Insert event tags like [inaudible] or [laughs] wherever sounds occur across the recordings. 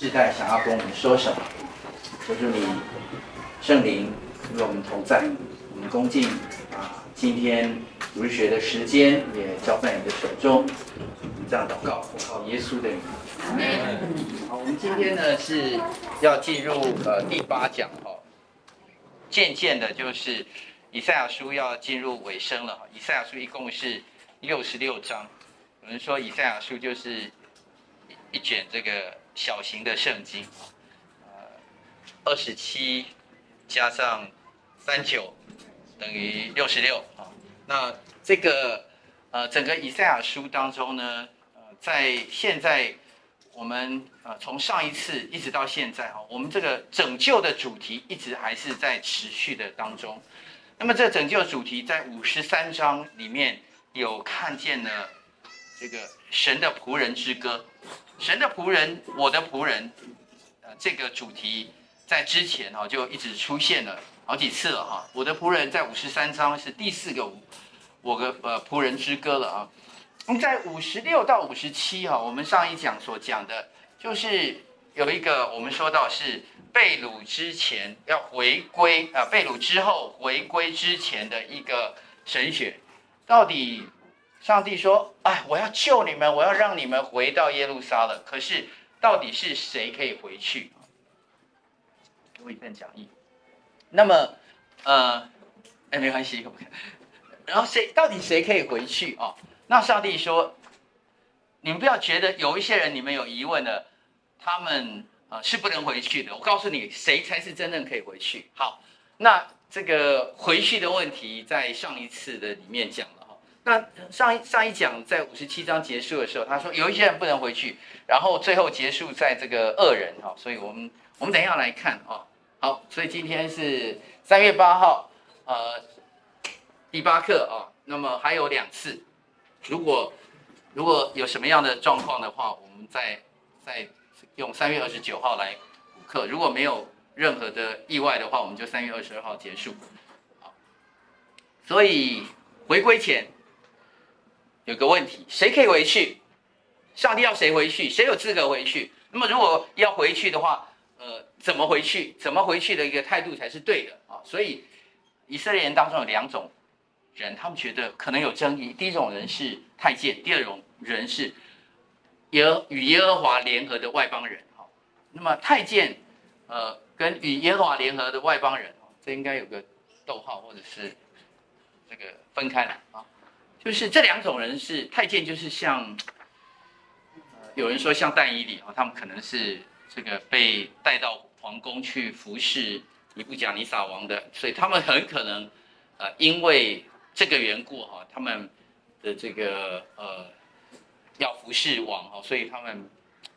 世代想要跟我们说什么？求主你圣灵与我们同在，我们恭敬啊，今天儒学的时间也交在你的手中。这样祷告，我靠耶稣的名。好，我们今天呢是要进入呃第八讲哈，渐渐的，就是以赛亚书要进入尾声了哈。以赛亚书一共是六十六章，有人说以赛亚书就是一卷这个。小型的圣经，呃，二十七加上三九等于六十六啊。那这个呃，整个以赛亚书当中呢，呃，在现在我们呃从上一次一直到现在哈，我们这个拯救的主题一直还是在持续的当中。那么这拯救主题在五十三章里面有看见了这个神的仆人之歌。神的仆人，我的仆人，呃，这个主题在之前哈就一直出现了好几次了哈。我的仆人在五十三章是第四个我的呃仆人之歌了啊。在五十六到五十七哈，我们上一讲所讲的，就是有一个我们说到是被掳之前要回归啊，被掳之后回归之前的一个神学，到底。上帝说：“哎，我要救你们，我要让你们回到耶路撒冷。可是，到底是谁可以回去？给我一份讲义。那么，呃，哎，没关系。然后谁？到底谁可以回去啊？那上帝说：你们不要觉得有一些人你们有疑问的，他们啊是不能回去的。我告诉你，谁才是真正可以回去？好，那这个回去的问题，在上一次的里面讲了。”那上一上一讲在五十七章结束的时候，他说有一些人不能回去，然后最后结束在这个恶人哈，所以我们我们等一下来看哦。好，所以今天是三月八号，呃，第八课啊。那么还有两次，如果如果有什么样的状况的话，我们再再用三月二十九号来补课。如果没有任何的意外的话，我们就三月二十二号结束。好，所以回归前。有个问题，谁可以回去？上帝要谁回去？谁有资格回去？那么如果要回去的话，呃，怎么回去？怎么回去的一个态度才是对的啊？所以以色列人当中有两种人，他们觉得可能有争议。第一种人是太监，第二种人是耶与耶和华联合的外邦人。好，那么太监呃跟与耶和华联合的外邦人，这应该有个逗号或者是这个分开来啊。就是这两种人是太监，就是像，有人说像但以理啊，他们可能是这个被带到皇宫去服侍尼布甲尼撒王的，所以他们很可能，呃，因为这个缘故哈，他们的这个呃要服侍王哈，所以他们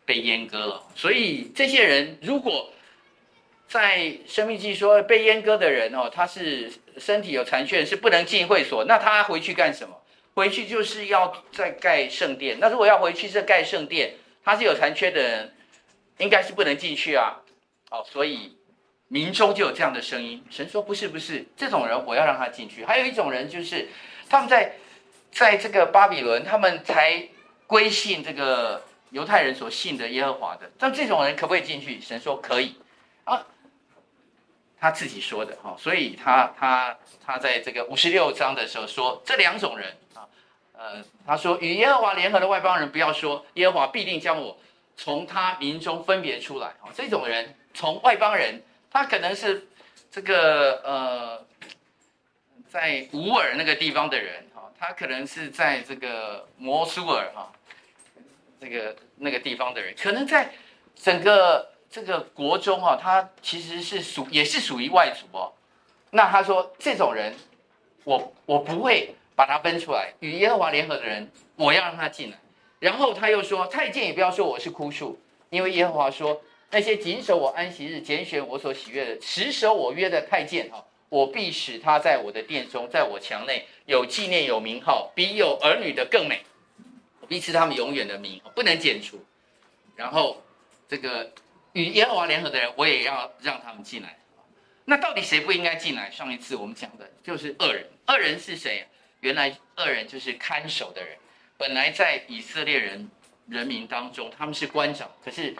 被阉割了。所以这些人如果在生命记说被阉割的人哦，他是身体有残缺，是不能进会所，那他回去干什么？回去就是要再盖圣殿。那如果要回去再盖圣殿，他是有残缺的人，应该是不能进去啊。哦，所以民中就有这样的声音。神说不是不是，这种人我要让他进去。还有一种人就是他们在在这个巴比伦，他们才归信这个犹太人所信的耶和华的。那这种人可不可以进去？神说可以啊，他自己说的哈。所以他他他在这个五十六章的时候说这两种人。呃，他说与耶和华联合的外邦人，不要说耶和华必定将我从他民中分别出来。哦，这种人从外邦人，他可能是这个呃，在乌尔那个地方的人哈，他可能是在这个摩苏尔哈，这个那个地方的人，可能在整个这个国中哈，他其实是属也是属于外族哦。那他说这种人，我我不会。把他分出来，与耶和华联合的人，我要让他进来。然后他又说：“太监也不要说我是枯树，因为耶和华说，那些谨守我安息日、拣选我所喜悦的、持守我约的太监，哈，我必使他在我的殿中，在我墙内有纪念、有名号，比有儿女的更美。我必赐他们永远的名，不能剪除。然后这个与耶和华联合的人，我也要让他们进来。那到底谁不应该进来？上一次我们讲的就是恶人。恶人是谁？”原来恶人就是看守的人，本来在以色列人人民当中，他们是官长，可是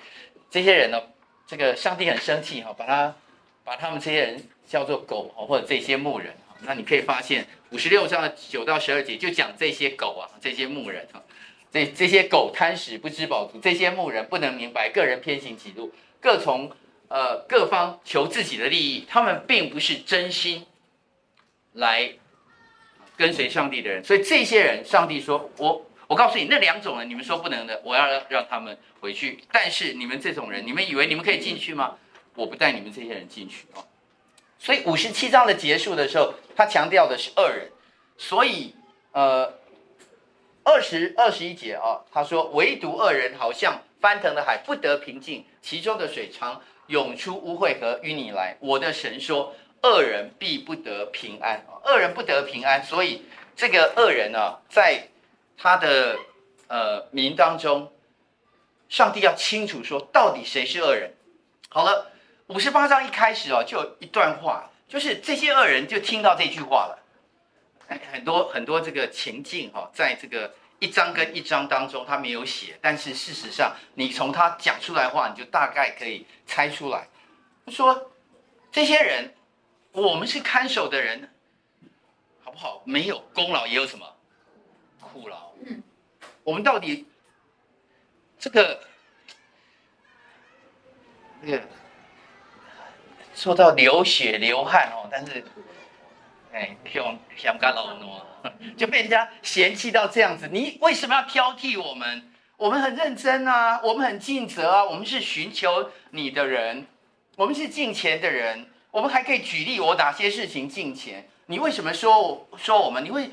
这些人呢，这个上帝很生气哈，把他把他们这些人叫做狗或者这些牧人。那你可以发现五十六章的九到十二节就讲这些狗啊，这些牧人哈，这这些狗贪食不知饱足，这些牧人不能明白，个人偏行己路，各从呃各方求自己的利益，他们并不是真心来跟随上帝的人，所以这些人，上帝说我。我告诉你，那两种人，你们说不能的，我要让他们回去。但是你们这种人，你们以为你们可以进去吗？我不带你们这些人进去哦。所以五十七章的结束的时候，他强调的是恶人。所以，呃，二十二十一节啊，他说唯独恶人好像翻腾的海，不得平静，其中的水常涌出污秽和淤泥来。我的神说，恶人必不得平安，恶人不得平安。所以这个恶人呢、啊，在他的呃名当中，上帝要清楚说，到底谁是恶人。好了，五十八章一开始哦，就有一段话，就是这些恶人就听到这句话了。很多很多这个情境哈，在这个一章跟一章当中他没有写，但是事实上，你从他讲出来的话，你就大概可以猜出来。说这些人，我们是看守的人，好不好？没有功劳也有什么？苦劳，嗯，我们到底这个这个说到流血流汗哦，但是哎，像像干老奴 [laughs] 就被人家嫌弃到这样子，你为什么要挑剔我们？我们很认真啊，我们很尽责啊，我们是寻求你的人，我们是敬虔的人，我们还可以举例我哪些事情敬虔，你为什么说说我们？你会？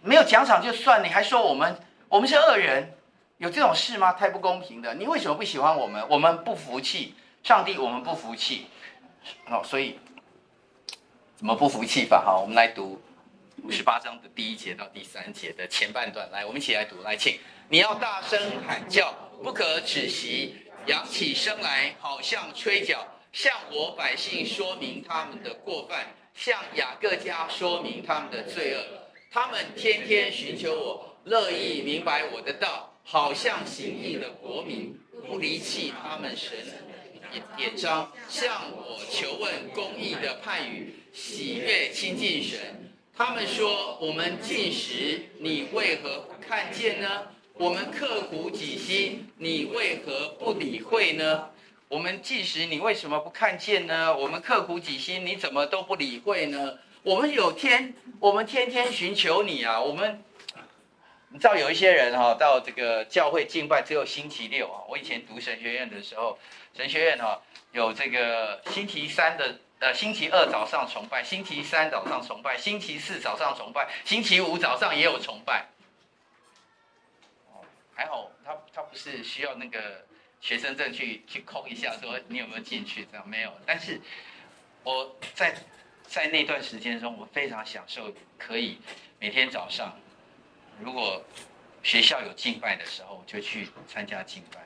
没有奖赏就算，你还说我们我们是恶人，有这种事吗？太不公平的！你为什么不喜欢我们？我们不服气，上帝，我们不服气。哦，所以怎么不服气法？好，我们来读五十八章的第一节到第三节的前半段。来，我们一起来读。来，请你要大声喊叫，不可止息，扬起声来，好像吹角，向我百姓说明他们的过犯，向雅各家说明他们的罪恶。他们天天寻求我，乐意明白我的道，好像行义的国民，不离弃他们神的典章，向我求问公义的判语，喜悦亲近神。他们说：我们进食，你为何不看见呢？我们刻苦己心，你为何不理会呢？我们即使，你为什么不看见呢？我们刻苦己心，你怎么都不理会呢？我们有天，我们天天寻求你啊！我们，你知道有一些人哈、到这个教会敬拜只有星期六啊。我以前读神学院的时候，神学院哈、有这个星期三的呃星期二早上崇拜，星期三早上崇拜，星期四早上崇拜，星期五早上也有崇拜。哦，还好他他不是需要那个学生证去去空一下说你有没有进去这样没有，但是我在。在那段时间中，我非常享受可以每天早上，如果学校有敬拜的时候，就去参加敬拜。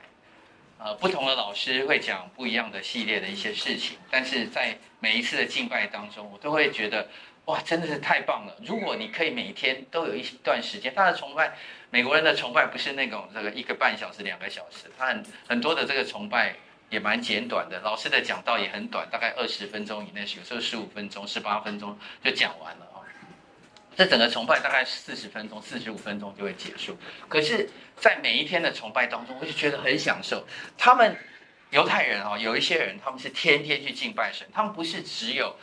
呃，不同的老师会讲不一样的系列的一些事情，但是在每一次的敬拜当中，我都会觉得哇，真的是太棒了！如果你可以每天都有一段时间，他的崇拜，美国人的崇拜不是那种这个一个半小时、两个小时，他很很多的这个崇拜。也蛮简短的，老师的讲道也很短，大概二十分钟以内，有时候十五分钟、十八分钟就讲完了啊。这整个崇拜大概四十分钟、四十五分钟就会结束。可是，在每一天的崇拜当中，我就觉得很享受。他们犹太人啊，有一些人他们是天天去敬拜神，他们不是只有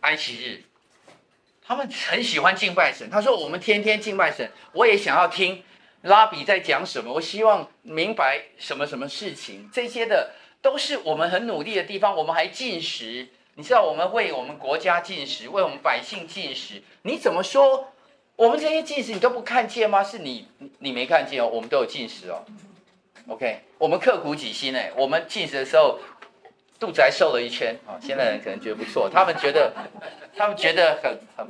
安息日，他们很喜欢敬拜神。他说：“我们天天敬拜神，我也想要听。”拉比在讲什么？我希望明白什么什么事情，这些的都是我们很努力的地方。我们还进食，你知道我们为我们国家进食，为我们百姓进食。你怎么说？我们这些进食你都不看见吗？是你你没看见哦，我们都有进食哦。OK，我们刻苦己心哎，我们进食的时候肚子还瘦了一圈啊。现在人可能觉得不错，[laughs] 他们觉得他们觉得很很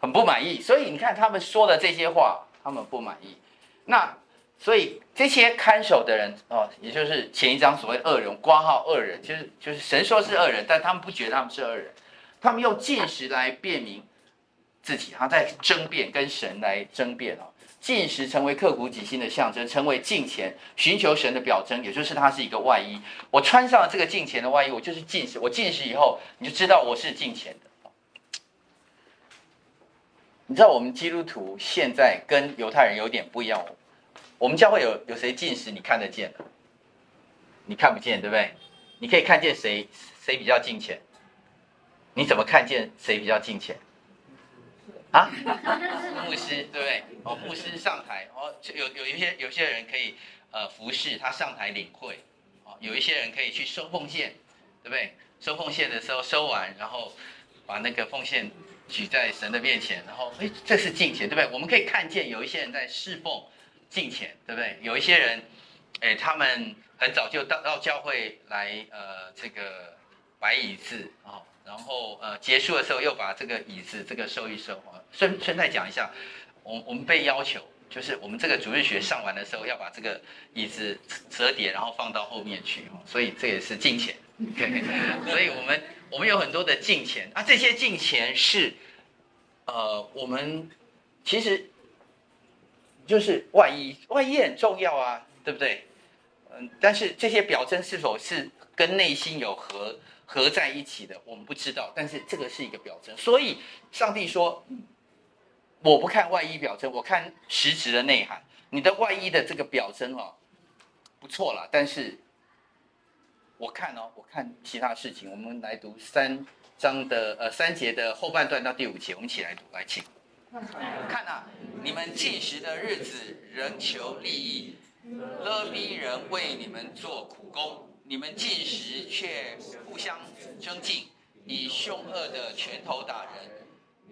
很不满意，所以你看他们说的这些话，他们不满意。那所以这些看守的人哦，也就是前一章所谓恶人，挂号恶人，就是就是神说是恶人，但他们不觉得他们是恶人，他们用进食来辨明自己，他在争辩跟神来争辩哦。禁食成为刻骨己心的象征，成为敬虔寻求神的表征，也就是它是一个外衣。我穿上了这个敬虔的外衣，我就是禁食。我禁食以后，你就知道我是敬虔的。你知道我们基督徒现在跟犹太人有点不一样。我们教会有有谁禁食？你看得见？你看不见，对不对？你可以看见谁谁比较敬虔？你怎么看见谁比较敬虔？啊，牧师对不对？哦，牧师上台哦，有有一些有些人可以呃服侍他上台领会哦，有一些人可以去收奉献，对不对？收奉献的时候收完，然后把那个奉献举在神的面前，然后哎，这是敬虔，对不对？我们可以看见有一些人在侍奉敬虔，对不对？有一些人哎，他们很早就到到教会来呃这个摆椅子。哦然后呃，结束的时候又把这个椅子这个收一收啊。顺顺带讲一下，我我们被要求，就是我们这个主日学上完的时候要把这个椅子折叠，然后放到后面去哦。所以这也是敬虔。[laughs] 所以我们我们有很多的敬虔啊，这些敬虔是呃，我们其实就是外衣，外衣很重要啊，对不对？嗯，但是这些表征是否是跟内心有合？合在一起的，我们不知道，但是这个是一个表征。所以上帝说：“我不看外衣表征，我看实质的内涵。你的外衣的这个表征哦，不错了，但是我看哦，我看其他事情。我们来读三章的呃三节的后半段到第五节，我们一起来读，来请看啊！你们进食的日子，仍求利益，勒逼人为你们做苦工。”你们禁食却互相争竞，以凶恶的拳头打人。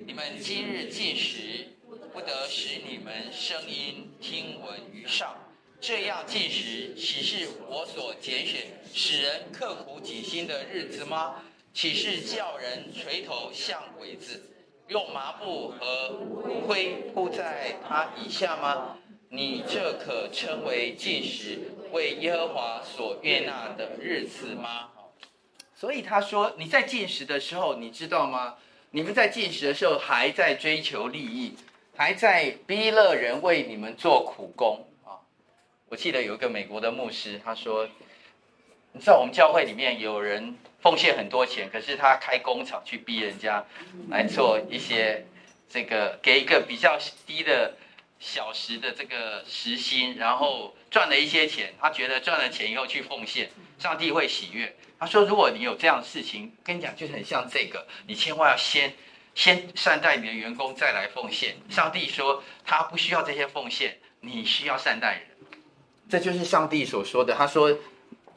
你们今日禁食，不得使你们声音听闻于上。这样禁食，岂是我所拣选使人刻苦己心的日子吗？岂是叫人垂头像鬼子，用麻布和灰铺在他以下吗？你这可称为禁食，为耶和华所悦纳的日子吗？所以他说，你在禁食的时候，你知道吗？你们在禁食的时候，还在追求利益，还在逼勒人为你们做苦工啊！我记得有一个美国的牧师，他说，你知道我们教会里面有人奉献很多钱，可是他开工厂去逼人家来做一些这个，给一个比较低的。小时的这个时薪，然后赚了一些钱，他觉得赚了钱以后去奉献，上帝会喜悦。他说：“如果你有这样的事情，跟你讲，就是很像这个，你千万要先先善待你的员工，再来奉献。上帝说他不需要这些奉献，你需要善待人，这就是上帝所说的。他说，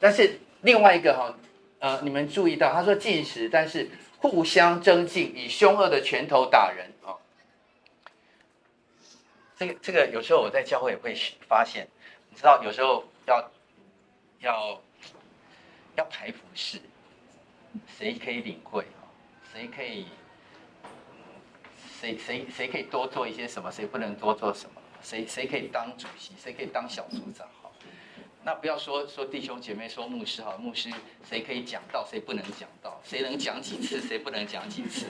但是另外一个哈，呃，你们注意到，他说禁食，但是互相争竞，以凶恶的拳头打人啊。”这个这个有时候我在教会也会发现，你知道有时候要要要排服侍，谁可以领会啊？谁可以谁谁谁可以多做一些什么？谁不能多做什么？谁谁可以当主席？谁可以当小组长？哈，那不要说说弟兄姐妹，说牧师哈，牧师谁可以讲道？谁不能讲道？谁能讲几次？谁不能讲几次？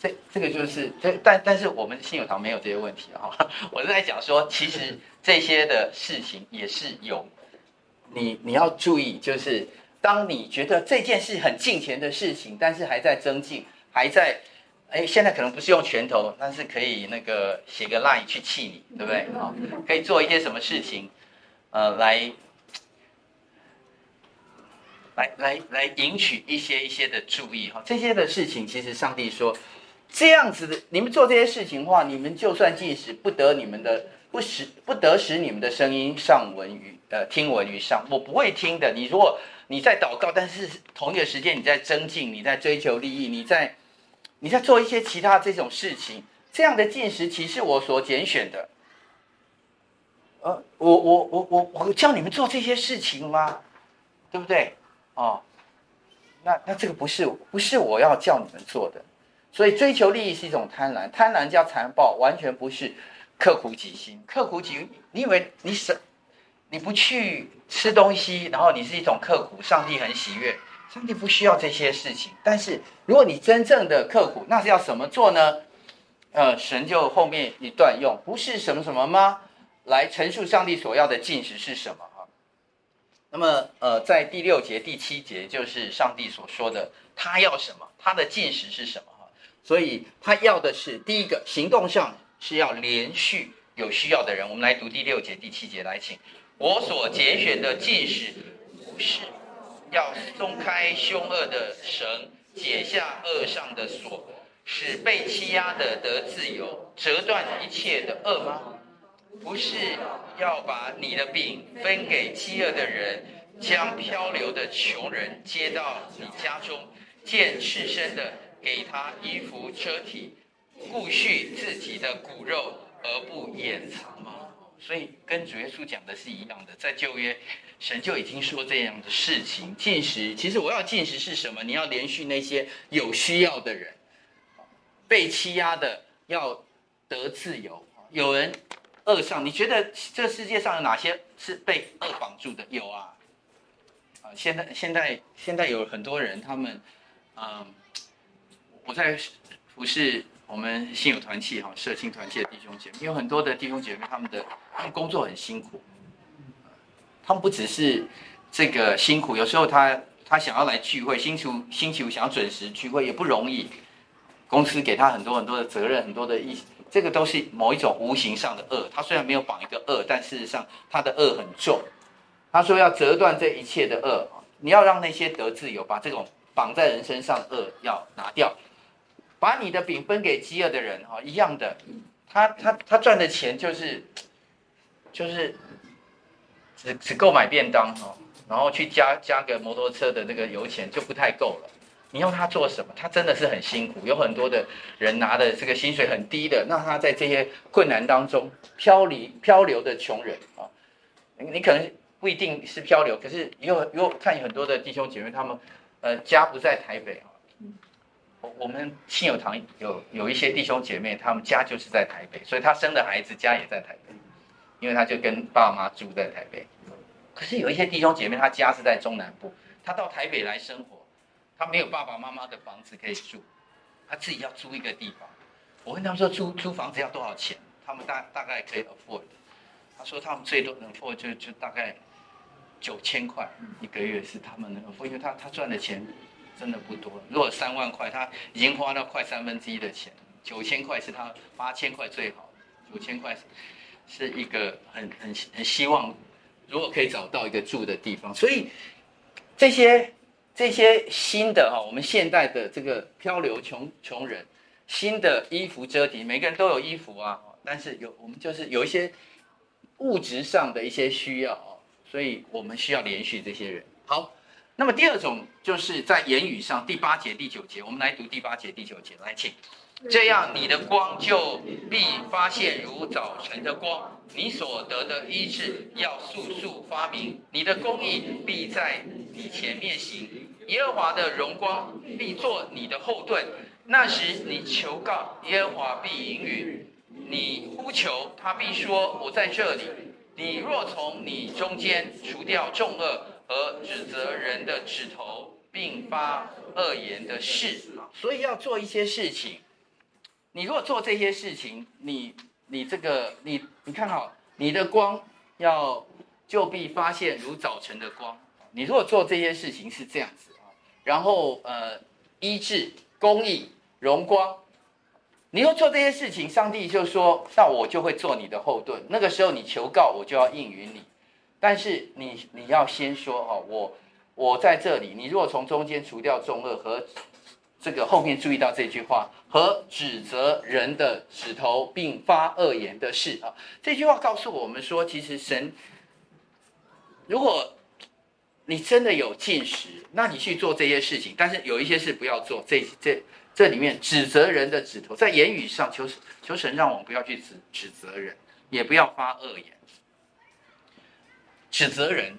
这这个就是，这但但是我们信友堂没有这些问题哈。[laughs] 我是在讲说，其实这些的事情也是有，你你要注意，就是当你觉得这件事很近前的事情，但是还在增进，还在，哎，现在可能不是用拳头，但是可以那个写个 line 去气你，对不对？啊，可以做一些什么事情，呃，来，来来来赢取一些一些的注意哈。这些的事情，其实上帝说。这样子的，你们做这些事情的话，你们就算禁食，不得你们的不使不得使你们的声音上闻于呃听闻于上，我不会听的。你如果你在祷告，但是同一个时间你在增进，你在追求利益，你在你在做一些其他这种事情，这样的禁食岂是我所拣选的？呃，我我我我我叫你们做这些事情吗？对不对？哦，那那这个不是不是我要叫你们做的。所以追求利益是一种贪婪，贪婪加残暴，完全不是刻苦己心。刻苦己，你以为你省，你不去吃东西，然后你是一种刻苦，上帝很喜悦。上帝不需要这些事情。但是如果你真正的刻苦，那是要怎么做呢？呃，神就后面一段用不是什么什么吗？来陈述上帝所要的进食是什么啊？那么呃，在第六节、第七节就是上帝所说的，他要什么？他的进食是什么？所以他要的是第一个行动上是要连续有需要的人。我们来读第六节、第七节，来请我所拣选的禁食不是要松开凶恶的绳，解下恶上的锁。使被欺压的得自由，折断一切的恶吗？不是要把你的饼分给饥饿的人，将漂流的穷人接到你家中，见赤身的给他衣服遮体，顾恤自己的骨肉而不掩藏吗？所以跟主耶稣讲的是一样的，在旧约，神就已经说这样的事情。禁食，其实我要禁食是什么？你要连续那些有需要的人。被欺压的要得自由，有人轭上，你觉得这世界上有哪些是被轭绑住的？有啊，啊，现在现在现在有很多人，他们，嗯，我在服侍我们信友团契哈，社青团契的弟兄姐妹，有很多的弟兄姐妹，他们的他们工作很辛苦，他们不只是这个辛苦，有时候他他想要来聚会，星期五星期五想要准时聚会也不容易。公司给他很多很多的责任，很多的意，这个都是某一种无形上的恶。他虽然没有绑一个恶，但事实上他的恶很重。他说要折断这一切的恶，你要让那些得自由，把这种绑在人身上的恶要拿掉，把你的饼分给饥饿的人，哈，一样的，他他他赚的钱就是就是只只够买便当哈，然后去加加个摩托车的那个油钱就不太够了。你要他做什么？他真的是很辛苦，有很多的人拿的这个薪水很低的，那他在这些困难当中漂离漂流的穷人啊，你可能不一定是漂流，可是有有看很多的弟兄姐妹，他们呃家不在台北啊，我我们信友堂有有一些弟兄姐妹，他们家就是在台北，所以他生的孩子家也在台北，因为他就跟爸妈住在台北。可是有一些弟兄姐妹，他家是在中南部，他到台北来生活。他没有爸爸妈妈的房子可以住，他自己要租一个地方。我问他们说租租房子要多少钱？他们大大概可以 afford。他说他们最多能 afford 就就大概九千块一个月是他们能 afford，因为他他赚的钱真的不多。如果三万块，他已经花了快三分之一的钱，九千块是他八千块最好，九千块是一个很很很希望，如果可以找到一个住的地方，所以这些。这些新的哈，我们现代的这个漂流穷穷人，新的衣服遮体，每个人都有衣服啊，但是有我们就是有一些物质上的一些需要啊，所以我们需要连续这些人。好，那么第二种就是在言语上，第八节、第九节，我们来读第八节、第九节，来请。这样，你的光就必发现如早晨的光，你所得的医治要速速发明，你的公义必在你前面行，耶和华的荣光必做你的后盾。那时你求告，耶和华必应允；你呼求，他必说：“我在这里。”你若从你中间除掉重轭和指责人的指头，并发恶言的事，所以要做一些事情。你如果做这些事情，你你这个你你看好，你的光要就必发现如早晨的光。你如果做这些事情是这样子啊，然后呃医治、公益、荣光，你要做这些事情，上帝就说，那我就会做你的后盾。那个时候你求告，我就要应允你。但是你你要先说哦，我我在这里。你如果从中间除掉重恶和。这个后面注意到这句话，和指责人的指头，并发恶言的事啊。这句话告诉我们说，其实神，如果你真的有进食，那你去做这些事情，但是有一些事不要做。这这这里面指责人的指头，在言语上求求神让我们不要去指指责人，也不要发恶言。指责人，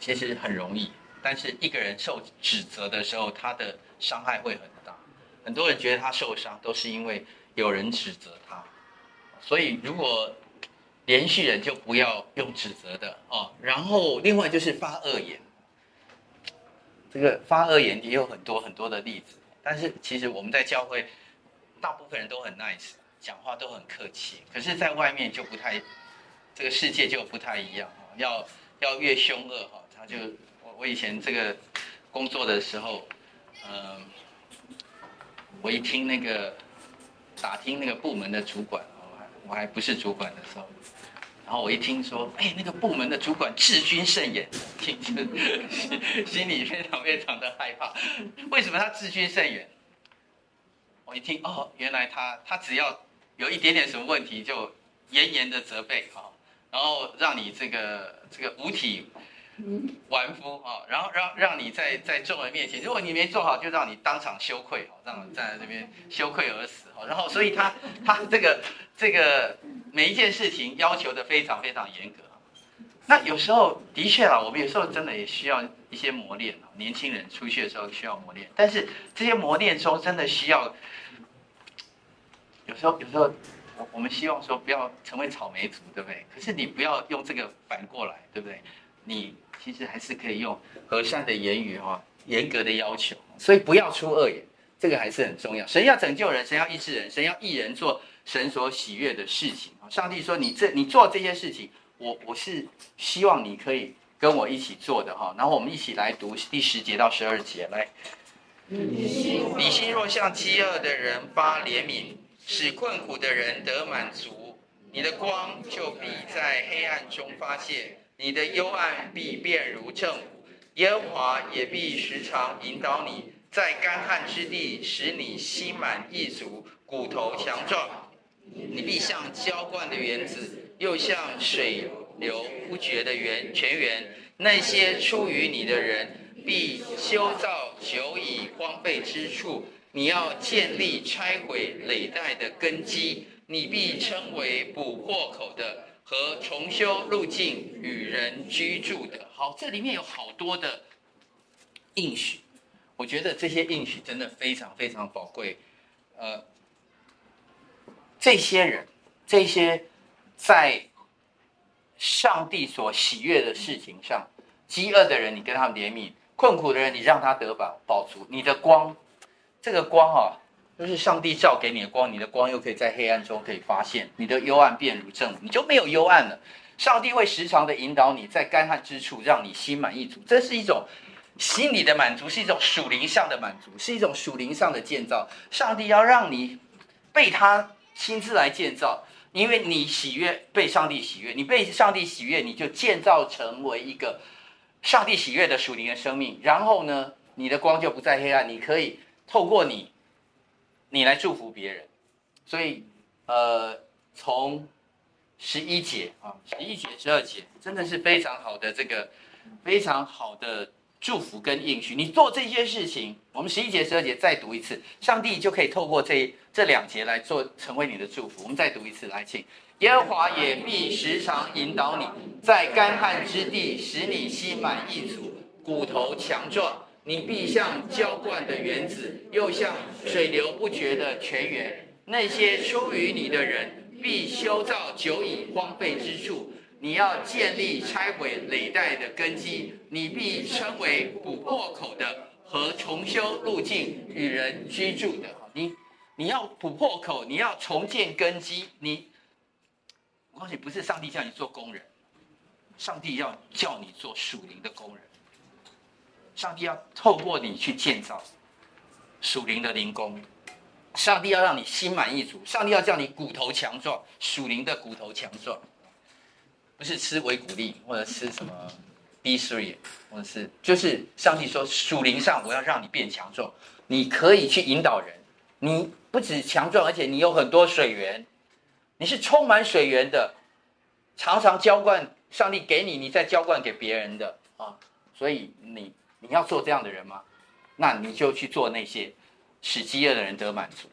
其实很容易。但是一个人受指责的时候，他的伤害会很大。很多人觉得他受伤，都是因为有人指责他。所以，如果连续人就不要用指责的哦。然后，另外就是发恶言。这个发恶言也有很多很多的例子。但是，其实我们在教会大部分人都很 nice，讲话都很客气，可是，在外面就不太，这个世界就不太一样，要要越凶恶哈，他就我我以前这个工作的时候，嗯，我一听那个打听那个部门的主管，我还我还不是主管的时候。然后我一听说，哎，那个部门的主管治军甚严，听着心里非常非常的害怕。为什么他治军甚严？我一听，哦，原来他他只要有一点点什么问题，就严严的责备啊，然后让你这个这个五体完肤啊，然后让让你在在众人面前，如果你没做好，就让你当场羞愧，让你站在这边羞愧而死。然后，所以他他这个这个每一件事情要求的非常非常严格。那有时候的确啊，我们有时候真的也需要一些磨练。年轻人出去的时候需要磨练，但是这些磨练中真的需要，有时候有时候我我们希望说不要成为草莓族，对不对？可是你不要用这个反过来，对不对？你其实还是可以用和善的言语哈，严格的要求，所以不要出恶言。这个还是很重要。神要拯救人，神要医治人，神要一人做神所喜悦的事情。上帝说：“你这你做这些事情，我我是希望你可以跟我一起做的哈。”然后我们一起来读第十节到十二节来。你心若向饥饿的人发怜悯，使困苦的人得满足，你的光就必在黑暗中发泄，你的幽暗必变如正午，耶和华也必时常引导你。在干旱之地，使你心满意足，骨头强壮。你必像浇灌的园子，又像水流不绝的源泉源。那些出于你的人，必修造久已荒废之处。你要建立拆毁累代的根基。你必称为补破口的和重修路径与人居住的。好，这里面有好多的应许。我觉得这些应许真的非常非常宝贵，呃，这些人，这些在上帝所喜悦的事情上，饥饿的人你跟他们怜悯，困苦的人你让他得饱饱足，你的光，这个光啊，就是上帝照给你的光，你的光又可以在黑暗中可以发现，你的幽暗变如正，你就没有幽暗了。上帝会时常的引导你在干旱之处，让你心满意足，这是一种。心理的满足是一种属灵上的满足，是一种属灵上的建造。上帝要让你被他亲自来建造，因为你喜悦被上帝喜悦，你被上帝喜悦，你就建造成为一个上帝喜悦的属灵的生命。然后呢，你的光就不再黑暗，你可以透过你，你来祝福别人。所以，呃，从十一节啊，十一节、十二节，真的是非常好的这个，非常好的。祝福跟应许，你做这些事情，我们十一节、十二节再读一次，上帝就可以透过这这两节来做成为你的祝福。我们再读一次，来，请耶和华也必时常引导你，在干旱之地使你心满意足，骨头强壮。你必像浇灌的园子，又像水流不绝的泉源。那些出于你的人，必修造久已荒废之处。你要建立拆毁累代的根基，你必称为补破口的和重修路径与人居住的。你你要补破口，你要重建根基。你我告诉你，不是上帝叫你做工人，上帝要叫你做属灵的工人。上帝要透过你去建造属灵的灵宫。上帝要让你心满意足，上帝要叫你骨头强壮，属灵的骨头强壮。不是吃维骨力，或者吃什么 B3，或者是就是上帝说属灵上我要让你变强壮，你可以去引导人，你不止强壮，而且你有很多水源，你是充满水源的，常常浇灌上帝给你，你再浇灌给别人的啊，所以你你要做这样的人吗？那你就去做那些使饥饿的人得满足。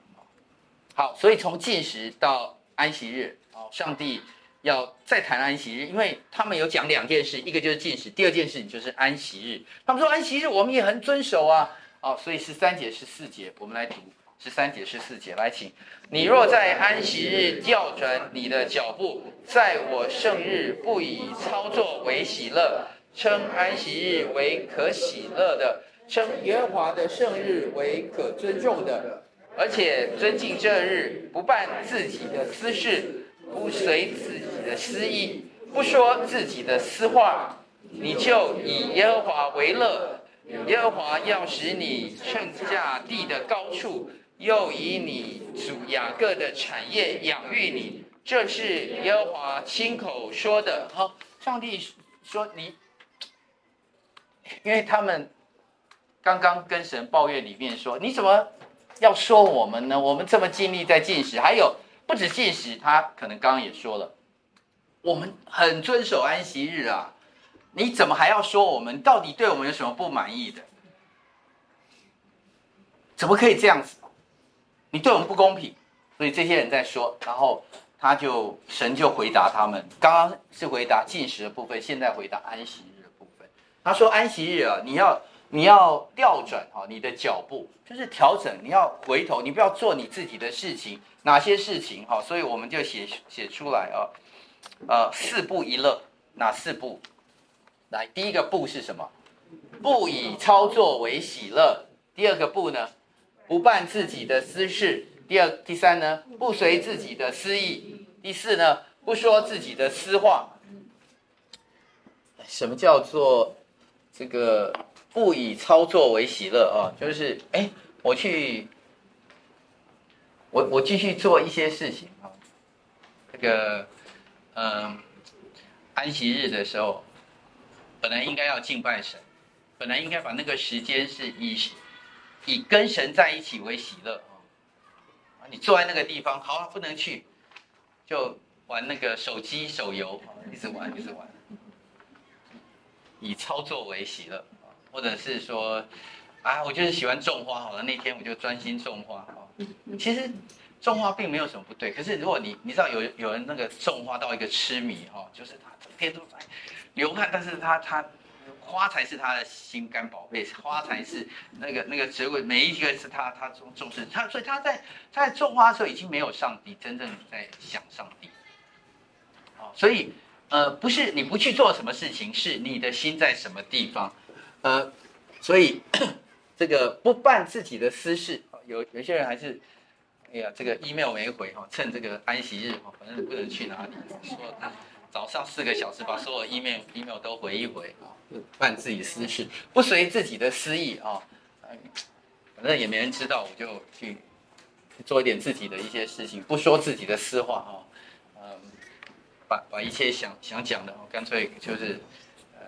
好，所以从禁食到安息日，哦，上帝。要再谈安息日，因为他们有讲两件事，一个就是禁食，第二件事情就是安息日。他们说安息日我们也很遵守啊，哦，所以十三节、十四节，我们来读十三节、十四节，来请。你若在安息日调转你的脚步，在我圣日不以操作为喜乐，称安息日为可喜乐的，称耶和华的圣日为可尊重的。而且尊敬这日，不办自己的私事，不随自己的私意，不说自己的私话，你就以耶和华为乐。耶和华要使你乘驾地的高处，又以你祖雅各的产业养育你，这是耶和华亲口说的。好，上帝说你，因为他们刚刚跟神抱怨里面说，你怎么要说我们呢？我们这么尽力在进食，还有不止进食，他可能刚刚也说了，我们很遵守安息日啊。你怎么还要说我们？到底对我们有什么不满意的？怎么可以这样子？你对我们不公平，所以这些人在说，然后他就神就回答他们。刚刚是回答进食的部分，现在回答安息。他说安息日啊，你要你要调转哈你的脚步，就是调整，你要回头，你不要做你自己的事情。哪些事情哈？所以我们就写写出来啊，呃，四不一乐，哪四不？来，第一个不是什么？不以操作为喜乐。第二个不呢？不办自己的私事。第二、第三呢？不随自己的私意。第四呢？不说自己的私话。什么叫做这个不以操作为喜乐啊？就是哎，我去，我我继续做一些事情啊。这个嗯，安息日的时候。本来应该要敬拜神，本来应该把那个时间是以以跟神在一起为喜乐啊！你坐在那个地方，好，不能去，就玩那个手机手游，一直玩，一直玩，以操作为喜乐，或者是说，啊，我就是喜欢种花，好了，那天我就专心种花哦。其实种花并没有什么不对，可是如果你你知道有有人那个种花到一个痴迷哈，就是他整天都在。流汗，但是他他花才是他的心肝宝贝，花才是那个那个植物，每一个是他他重重视他，所以他在他在种花的时候已经没有上帝，真正在想上帝。所以呃不是你不去做什么事情，是你的心在什么地方，呃，所以 [coughs] 这个不办自己的私事，有有些人还是哎呀这个 email 没回哈，趁这个安息日哈，反正不能去哪里说。早上四个小时把所有 email email 都回一回啊，办自己私事，不随自己的私意啊，反正也没人知道，我就去做一点自己的一些事情，不说自己的私话啊，把把一切想想讲的，干脆就是呃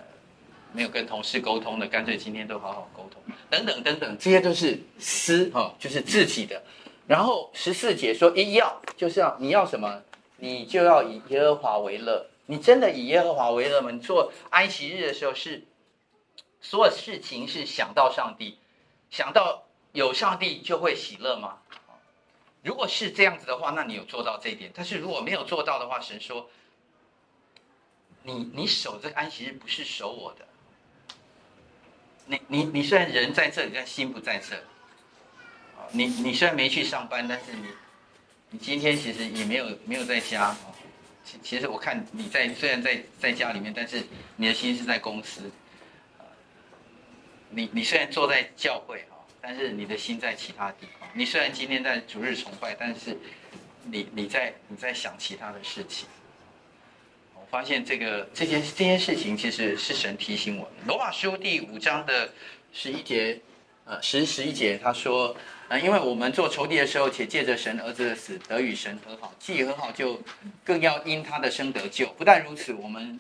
没有跟同事沟通的，干脆今天都好好沟通，等等等等，这些都是私啊，就是自己的。然后十四节说一要就是要你要什么，你就要以耶和华为乐。你真的以耶和华为乐吗？你做安息日的时候是所有事情是想到上帝，想到有上帝就会喜乐吗？如果是这样子的话，那你有做到这一点。但是如果没有做到的话，神说你你守这个安息日不是守我的。你你你虽然人在这里，但心不在这。你你虽然没去上班，但是你你今天其实也没有没有在家。其其实我看你在虽然在在家里面，但是你的心是在公司。你你虽然坐在教会啊，但是你的心在其他地方。你虽然今天在主日崇拜，但是你你在你在想其他的事情。发现这个这件这件事情其实是神提醒我的。罗马书第五章的十一节，呃十十一节他说。呃，因为我们做仇敌的时候，且借着神儿子的死得与神和好，既和好，就更要因他的生得救。不但如此，我们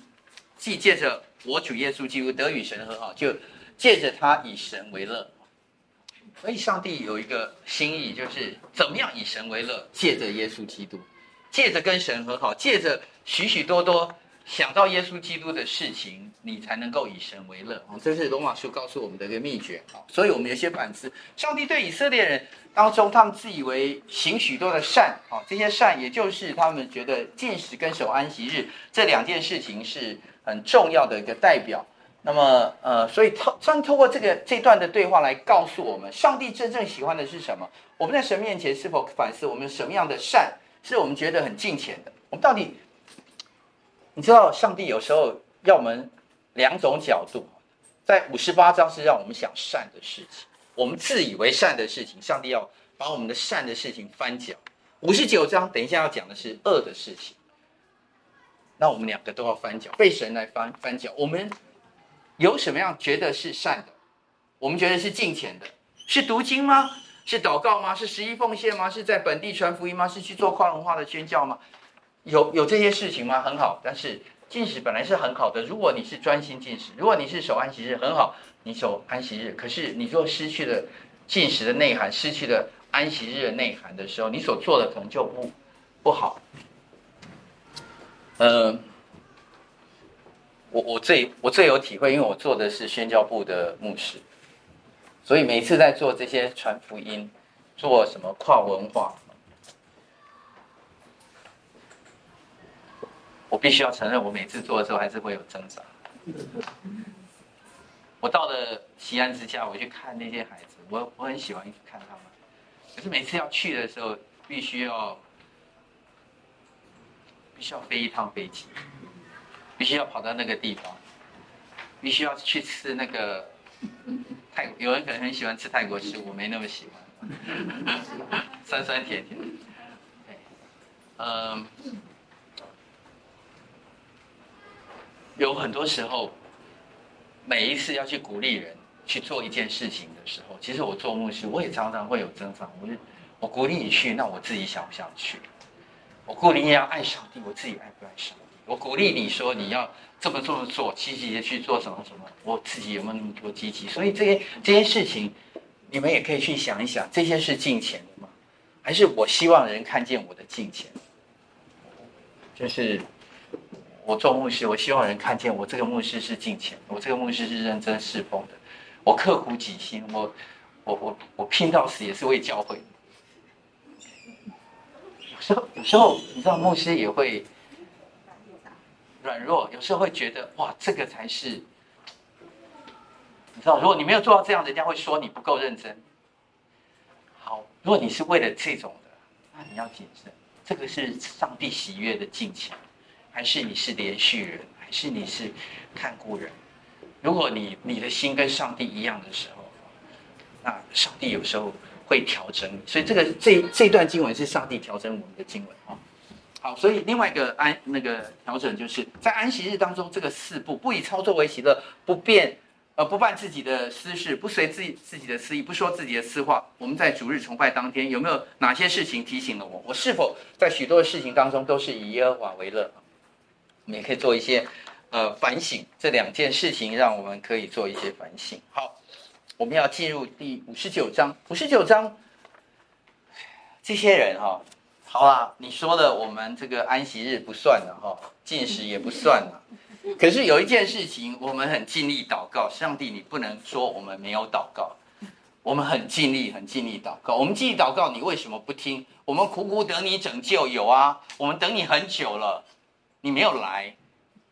既借着我主耶稣基督得与神和好，就借着他以神为乐。所以，上帝有一个心意，就是怎么样以神为乐，借着耶稣基督，借着跟神和好，借着许许多多。想到耶稣基督的事情，你才能够以神为乐。这是罗马书告诉我们的一个秘诀。所以我们有些反思，上帝对以色列人当中，他们自以为行许多的善，啊，这些善也就是他们觉得禁食跟守安息日这两件事情是很重要的一个代表。那么，呃，所以透，上帝透过这个这段的对话来告诉我们，上帝真正喜欢的是什么？我们在神面前是否反思，我们什么样的善是我们觉得很敬虔的？我们到底？你知道，上帝有时候要我们两种角度，在五十八章是让我们想善的事情，我们自以为善的事情，上帝要把我们的善的事情翻搅。五十九章等一下要讲的是恶的事情，那我们两个都要翻搅，被神来翻翻搅。我们有什么样觉得是善的？我们觉得是敬虔的，是读经吗？是祷告吗？是十一奉献吗？是在本地传福音吗？是去做跨文化的宣教吗？有有这些事情吗？很好，但是禁食本来是很好的。如果你是专心禁食，如果你是守安息日，很好，你守安息日。可是你若失去了禁食的内涵，失去了安息日的内涵的时候，你所做的可能就不不好。呃，我我最我最有体会，因为我做的是宣教部的牧师。所以每次在做这些传福音，做什么跨文化，我必须要承认，我每次做的时候还是会有挣扎。我到了西安之家，我去看那些孩子，我我很喜欢一直看他们。可是每次要去的时候，必须要必须要飞一趟飞机，必须要跑到那个地方，必须要去吃那个。泰国有人可能很喜欢吃泰国食物，我没那么喜欢，[laughs] 酸酸甜甜。嗯，有很多时候，每一次要去鼓励人去做一件事情的时候，其实我做牧师，我也常常会有挣扎。我就我鼓励你去，那我自己想不想去？我鼓励你要爱上帝，我自己爱不爱上帝？我鼓励你说你要。这么这么做，积极的去做什么什么？我自己有没有那么多积极？所以这些这些事情，你们也可以去想一想，这些是敬虔的吗？还是我希望人看见我的敬虔？就是我做牧师，我希望人看见我这个牧师是敬虔，我这个牧师是认真侍奉的，我刻苦己心，我我我我拼到死也是为教会。有时候有时候你知道，牧师也会。软弱，有时候会觉得哇，这个才是，你知道，如果你没有做到这样，人家会说你不够认真。好，如果你是为了这种的，那你要谨慎，这个是上帝喜悦的敬虔，还是你是连续人，还是你是看顾人？如果你你的心跟上帝一样的时候，那上帝有时候会调整你。所以这个这这段经文是上帝调整我们的经文啊。好，所以另外一个安那个调整，就是在安息日当中，这个四不不以操作为喜乐，不变呃不办自己的私事，不随自己自己的私意，不说自己的私话。我们在主日崇拜当天有没有哪些事情提醒了我？我是否在许多的事情当中都是以耶和华为乐？我们也可以做一些呃反省，这两件事情让我们可以做一些反省。好，我们要进入第五十九章，五十九章这些人哈、好啦，你说的我们这个安息日不算了哈，禁食也不算了。可是有一件事情，我们很尽力祷告，上帝，你不能说我们没有祷告。我们很尽力，很尽力祷告。我们尽力祷告，你为什么不听？我们苦苦等你拯救，有啊，我们等你很久了，你没有来，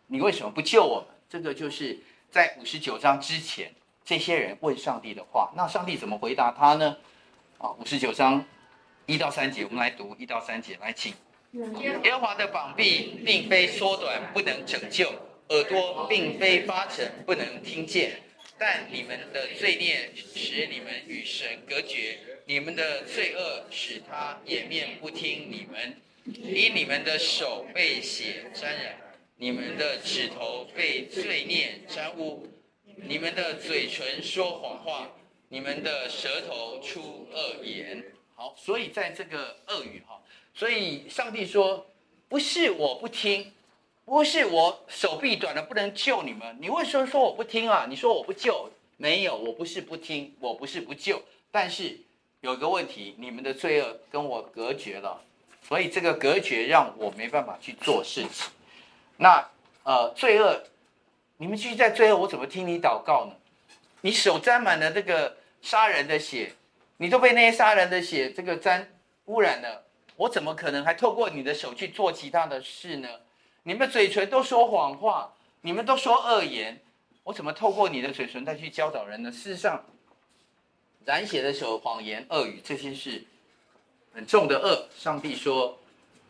你为什么不救我们？这个就是在五十九章之前，这些人问上帝的话，那上帝怎么回答他呢？啊，五十九章。一到三节，我们来读一到三节，来请。耶和华的膀臂并非缩短，不能拯救；耳朵并非发沉，不能听见。但你们的罪孽使你们与神隔绝，你们的罪恶使他掩面不听你们。因你们的手被血沾染，你们的指头被罪孽沾污，你们的嘴唇说谎话，你们的舌头出恶言。好，所以在这个恶语哈，所以上帝说，不是我不听，不是我手臂短了不能救你们。你为什么说我不听啊？你说我不救，没有，我不是不听，我不是不救，但是有一个问题，你们的罪恶跟我隔绝了，所以这个隔绝让我没办法去做事情。那呃，罪恶，你们继续在罪恶，我怎么听你祷告呢？你手沾满了这个杀人的血。你都被那些杀人的血这个沾污染了，我怎么可能还透过你的手去做其他的事呢？你们嘴唇都说谎话，你们都说恶言，我怎么透过你的嘴唇再去教导人呢？事实上，染血的手、谎言、恶语这些是很重的恶。上帝说，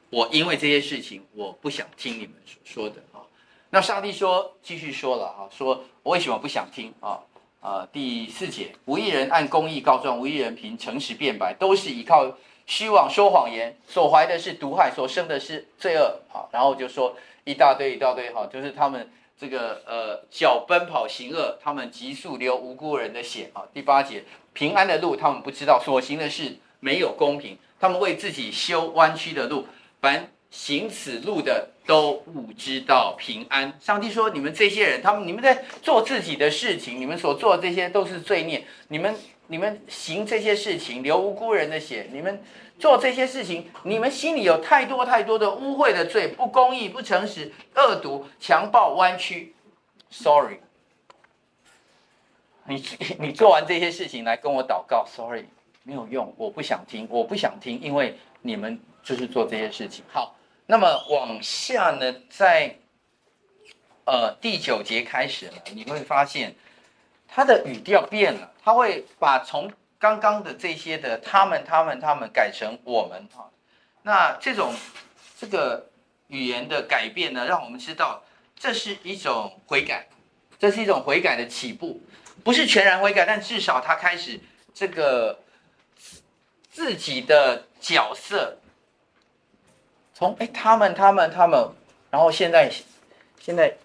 我因为这些事情，我不想听你们所说的啊。那上帝说，继续说了哈，说我为什么不想听啊？啊，第四节，无一人按公义告状，无一人凭诚实辩白，都是依靠虚妄说谎言，所怀的是毒害，所生的是罪恶。好，然后就说一大堆一大堆，好，就是他们这个呃脚奔跑行恶，他们急速流无辜人的血。啊，第八节，平安的路他们不知道，所行的事没有公平，他们为自己修弯曲的路，凡行此路的。都不知道平安。上帝说：“你们这些人，他们你们在做自己的事情，你们所做的这些都是罪孽。你们你们行这些事情，流无辜人的血，你们做这些事情，你们心里有太多太多的污秽的罪，不公义、不诚实、恶毒、强暴、弯曲。Sorry，你你做完这些事情来跟我祷告，Sorry，没有用，我不想听，我不想听，因为你们就是做这些事情。好。”那么往下呢，在呃第九节开始呢，你会发现他的语调变了，他会把从刚刚的这些的他们、他们、他们改成我们哈。那这种这个语言的改变呢，让我们知道这是一种悔改，这是一种悔改的起步，不是全然悔改，但至少他开始这个自己的角色。从哎，他们、他们、他们，然后现在，现在，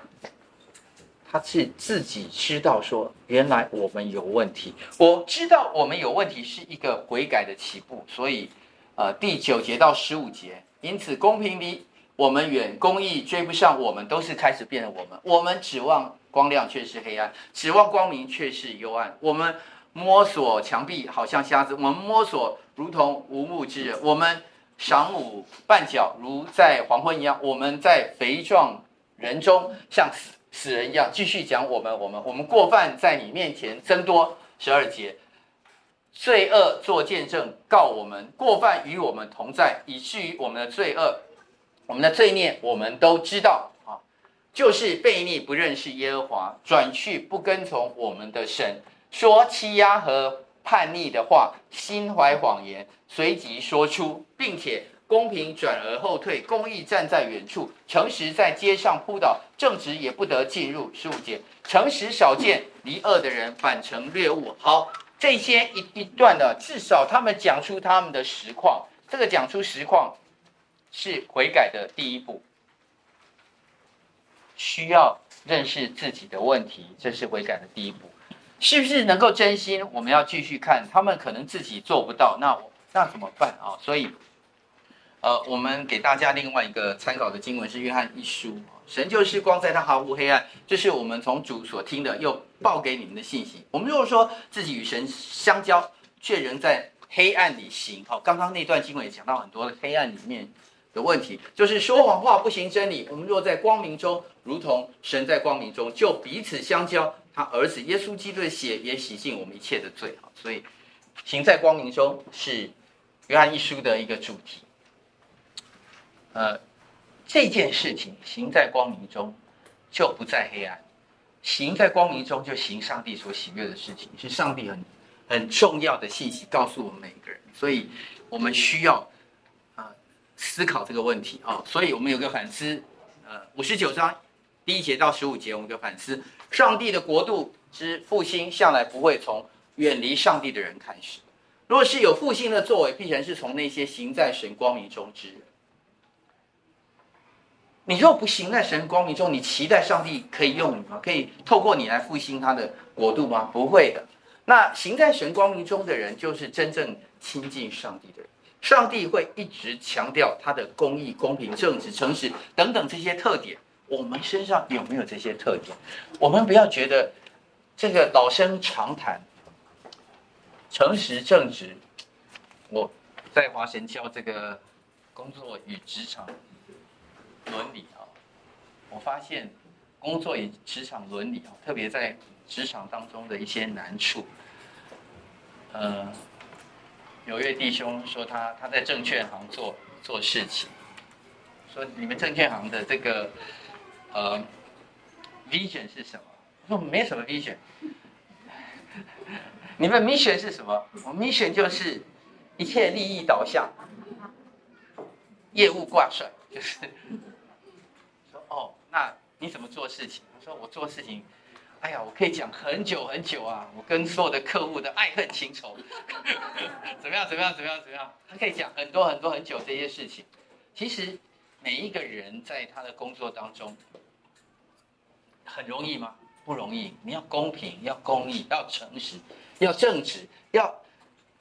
他是自己知道说，原来我们有问题。我知道我们有问题是一个悔改的起步，所以，呃，第九节到十五节，因此公平离我们远，公义追不上我们，都是开始变了我们。我们指望光亮却是黑暗，指望光明却是幽暗。我们摸索墙壁，好像瞎子；我们摸索，如同无目之人。我们。晌午半角，如在黄昏一样。我们在肥壮人中，像死死人一样。继续讲我们，我们，我们过犯在你面前增多。十二节，罪恶做见证，告我们过犯与我们同在，以至于我们的罪恶、我们的罪孽，我们都知道啊，就是悖逆不认识耶和华，转去不跟从我们的神，说欺压和叛逆的话，心怀谎言，随即说出，并且公平转而后退，公义站在远处，诚实在街上扑倒，正直也不得进入。十五节，诚实少见，离恶的人反成掠物。好，这些一一段的，至少他们讲出他们的实况。这个讲出实况是悔改的第一步，需要认识自己的问题，这是悔改的第一步。是不是能够真心？我们要继续看，他们可能自己做不到，那那怎么办啊？所以，呃，我们给大家另外一个参考的经文是约翰一书，神就是光，在他毫无黑暗，这是我们从主所听的，又报给你们的信息。我们如果说自己与神相交，却仍在黑暗里行，好，刚刚那段经文也讲到很多黑暗里面的问题，就是说谎话不行真理。我们若在光明中，如同神在光明中，就彼此相交。他儿子耶稣基督的血也洗净我们一切的罪，所以行在光明中是约翰一书的一个主题。呃，这件事情行在光明中就不在黑暗，行在光明中就行上帝所喜悦的事情，是上帝很很重要的信息，告诉我们每一个人。所以我们需要啊、思考这个问题啊、哦。所以我们有个反思，呃，五十九章第一节到十五节，我们有个反思。上帝的国度之复兴，向来不会从远离上帝的人开始。若是有复兴的作为，必然是从那些行在神光明中之人。你若不行在神光明中，你期待上帝可以用你吗？可以透过你来复兴他的国度吗？不会的。那行在神光明中的人，就是真正亲近上帝的人。上帝会一直强调他的公义、公平、正直、诚实等等这些特点。我们身上有没有这些特点？我们不要觉得这个老生常谈，诚实正直。我在华神教这个工作与职场伦理啊，我发现工作与职场伦理啊，特别在职场当中的一些难处。呃，有位弟兄说他他在证券行做做事情，说你们证券行的这个。呃，vision 是什么？我说没什么 vision。[laughs] 你们 mission 是什么？我 mission 就是一切利益导向，业务挂帅，就是说哦，那你怎么做事情？他说我做事情，哎呀，我可以讲很久很久啊，我跟所有的客户的爱恨情仇，[laughs] 怎么样？怎么样？怎么样？怎么样？他可以讲很多很多很久这些事情。其实每一个人在他的工作当中，很容易吗？不容易。你要公平，要公义，要诚实，要正直，要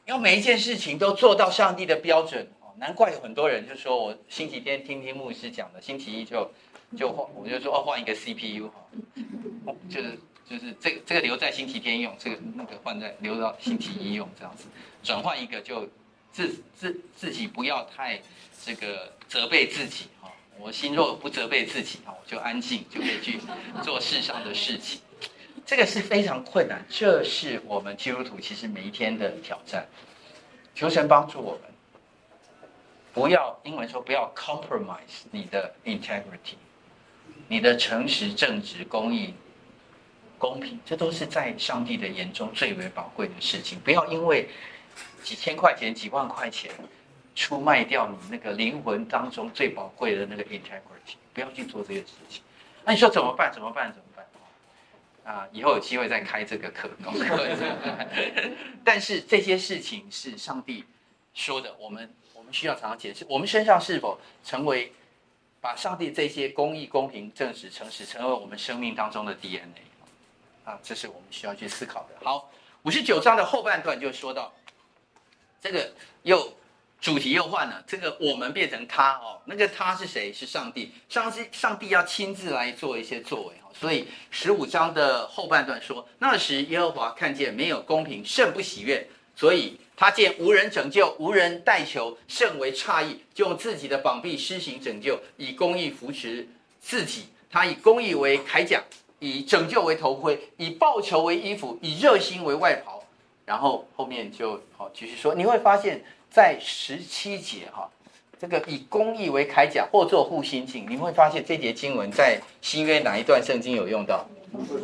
要每一件事情都做到上帝的标准。难怪有很多人就说我星期天听听牧师讲的，星期一就就换，我就说哦，换一个 CPU 哈，就是就是这这个留在星期天用，这个那个换在留到星期一用，这样子转换一个就自自自己不要太这个责备自己哈。我心若不责备自己啊，我就安静，就可以去 [laughs] 做世上的事情。这个是非常困难，这是我们基督徒其实每一天的挑战。求神帮助我们，不要英文说不要 compromise 你的 integrity，你的诚实、正直、公义、公平，这都是在上帝的眼中最为宝贵的事情。不要因为几千块钱、几万块钱。出卖掉你那个灵魂当中最宝贵的那个 integrity，不要去做这些事情。那你说怎么办？怎么办？怎么办？啊，以后有机会再开这个课。[laughs] 但是这些事情是上帝说的，我们我们需要常常解释。我们身上是否成为把上帝这些公义、公平、正直、诚实成为我们生命当中的 DNA？啊，这是我们需要去思考的。好，五十九章的后半段就说到这个又。主题又换了，这个我们变成他哦，那个他是谁？是上帝。上帝，上帝要亲自来做一些作为哦。所以十五章的后半段说，那时耶和华看见没有公平，甚不喜悦，所以他见无人拯救，无人代求，甚为诧异，就用自己的膀臂施行拯救，以公义扶持自己。他以公义为铠甲，以拯救为头盔，以报仇为衣服，以热心为外袍。然后后面就好继续说，你会发现。在十七节哈，这个以公义为铠甲，或做护心镜，你会发现这节经文在新约哪一段圣经有用到？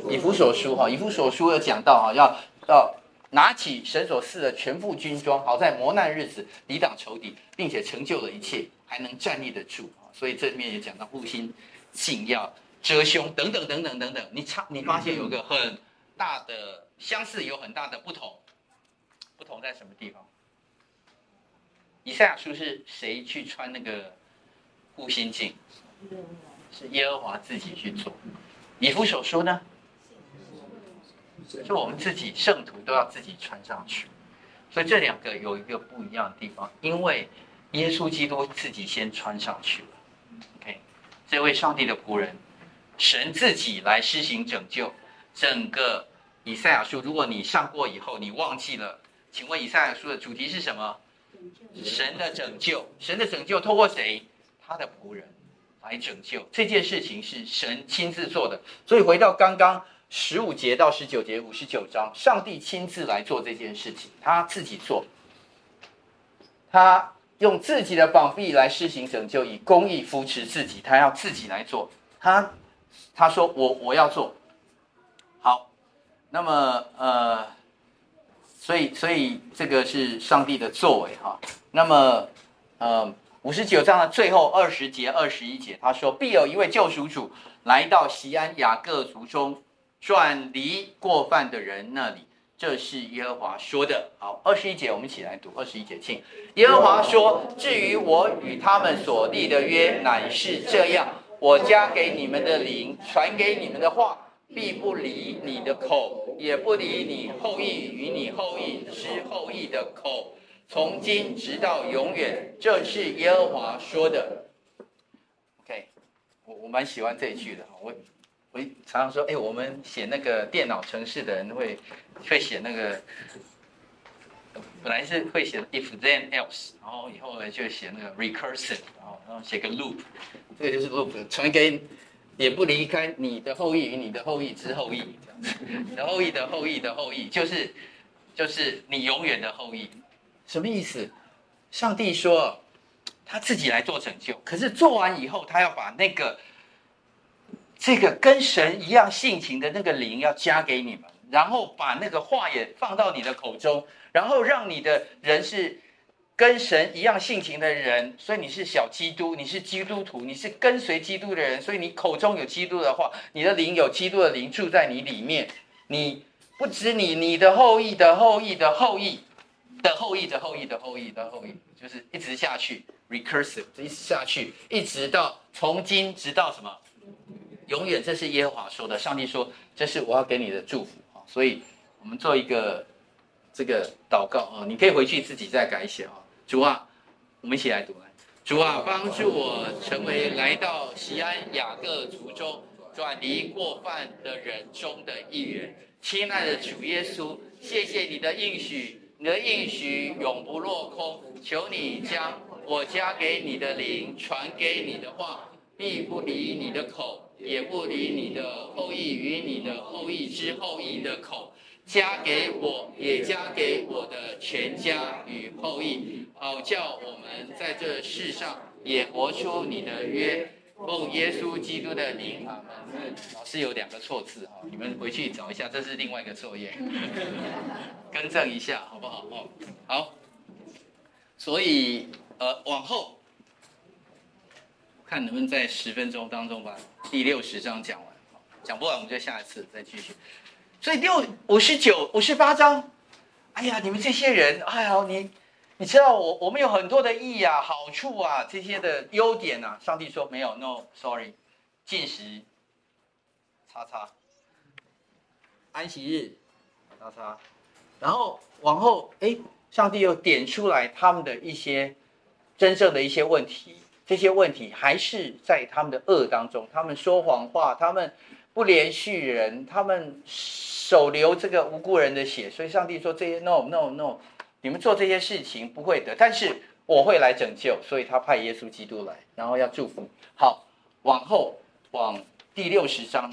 以弗所书哈，以弗所书有讲到哈，要要拿起神所赐的全副军装，好在磨难日子抵挡仇敌，并且成就了一切，还能站立得住。所以这里面也讲到护心镜要遮胸等等等等等等。你差你发现有个很大的相似，有很大的不同，不同在什么地方？以赛亚书是谁去穿那个护心镜？是耶和华自己去做。以弗所书呢？就我们自己圣徒都要自己穿上去。所以这两个有一个不一样的地方，因为耶稣基督自己先穿上去了。OK，这位上帝的仆人，神自己来施行拯救。整个以赛亚书，如果你上过以后你忘记了，请问以赛亚书的主题是什么？神的拯救，神的拯救透过谁？他的仆人来拯救。这件事情是神亲自做的。所以回到刚刚十五节到十九节，五十九章，上帝亲自来做这件事情，他自己做，他用自己的膀臂来施行拯救，以公义扶持自己，他要自己来做。他他说我我要做。好，那么呃。所以，所以这个是上帝的作为哈。那么，呃，五十九章的最后二十节、二十一节，他说：“必有一位救赎主来到西安雅各族中，转离过犯的人那里。”这是耶和华说的。好，二十一节我们一起来读。二十一节，请耶和华说：“至于我与他们所立的约，乃是这样：我加给你们的灵，传给你们的话。”必不离你的口，也不离你后裔与你后裔之后裔的口，从今直到永远。这是耶和华说的。OK，我我蛮喜欢这一句的。我我常常说，哎，我们写那个电脑程式的人会会写那个，本来是会写 if then else，然后以后呢就写那个 recursive，然后然后写个 loop，这个就是 loop，传给。也不离开你的后裔与你的后裔之后裔，这样子，你的后裔的后裔的后裔，就是就是你永远的后裔，什么意思？上帝说他自己来做拯救，可是做完以后，他要把那个这个跟神一样性情的那个灵要加给你们，然后把那个话也放到你的口中，然后让你的人是。跟神一样性情的人，所以你是小基督，你是基督徒，你是跟随基督的人，所以你口中有基督的话，你的灵有基督的灵住在你里面。你不止你，你的后裔的后裔的后裔的后裔的后裔的后裔的后裔，就是一直下去，recursive，一直下去，一直到从今直到什么，永远。这是耶和华说的，上帝说，这是我要给你的祝福。所以我们做一个。这个祷告啊，你可以回去自己再改写啊。主啊，我们一起来读来。主啊，帮助我成为来到西安雅各族中转移过犯的人中的一员。亲爱的主耶稣，谢谢你的应许，你的应许永不落空。求你将我加给你的灵传给你的话，必不离你的口，也不离你的后裔与你的后裔之后裔的口。加给我，也加给我的全家与后裔，好叫我们在这世上也活出你的约。奉耶稣基督的名，老师有两个错字哈，你们回去找一下，这是另外一个作业，[laughs] 更正一下好不好？哦，好。所以呃，往后看能不能在十分钟当中把第六十章讲完，讲不完我们就下一次再继续。所以六五十九、五十八章，哎呀，你们这些人，哎呀，你你知道我我们有很多的益啊、好处啊、这些的优点啊。上帝说没有，no，sorry，禁食，叉叉，安息日，叉叉，然后往后，哎，上帝又点出来他们的一些真正的一些问题，这些问题还是在他们的恶当中，他们说谎话，他们不怜恤人，他们。手流这个无辜人的血，所以上帝说这些 no no no，你们做这些事情不会的，但是我会来拯救，所以他派耶稣基督来，然后要祝福。好，往后往第六十章，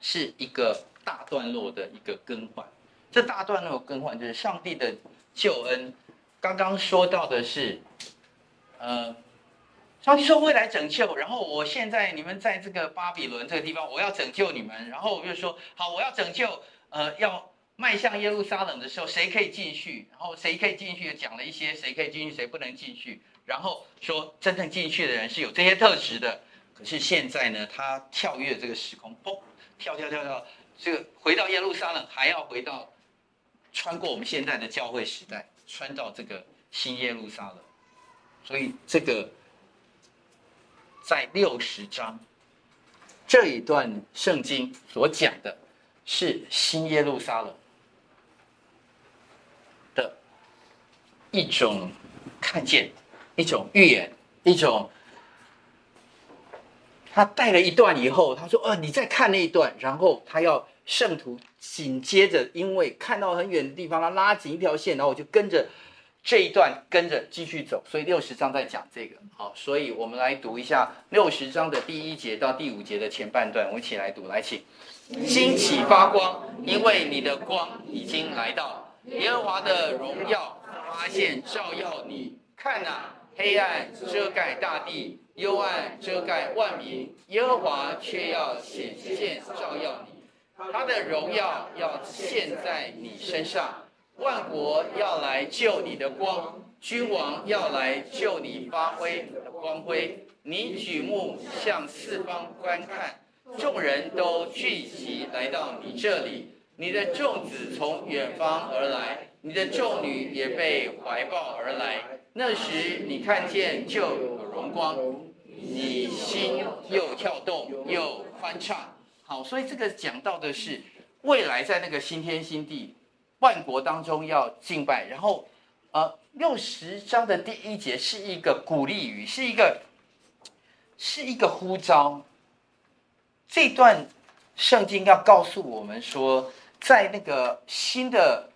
是一个大段落的一个更换。这大段落更换就是上帝的救恩。刚刚说到的是，呃。上帝说会来拯救，然后我现在你们在这个巴比伦这个地方，我要拯救你们。然后我就说好，我要拯救，呃，要迈向耶路撒冷的时候，谁可以进去？然后谁可以进去？讲了一些谁可以进去，谁不能进去。然后说真正进去的人是有这些特质的。可是现在呢，他跳跃这个时空，嘣，跳跳跳跳，这个回到耶路撒冷，还要回到穿过我们现在的教会时代，穿到这个新耶路撒冷。所以这个。在六十章这一段圣经所讲的，是新耶路撒冷一种看见，一种预言，一种。他带了一段以后，他说：“哦，你再看那一段。”然后他要圣徒紧接着，因为看到很远的地方，他拉紧一条线，然后我就跟着。这一段跟着继续走，所以六十章在讲这个。好，所以我们来读一下六十章的第一节到第五节的前半段，我们一起来读，来，请。兴起发光，因为你的光已经来到，耶和华的荣耀发现照耀你。看哪，黑暗遮盖大地，幽暗遮盖万民，耶和华却要显现照耀你，他的荣耀要现在你身上。万国要来救你的光，君王要来救你发挥的光辉。你举目向四方观看，众人都聚集来到你这里。你的众子从远方而来，你的众女也被怀抱而来。那时你看见就有荣光，你心又跳动又欢畅。好，所以这个讲到的是未来在那个新天新地。万国当中要敬拜，然后，呃，六十章的第一节是一个鼓励语，是一个，是一个呼召。这段圣经要告诉我们说，在那个新的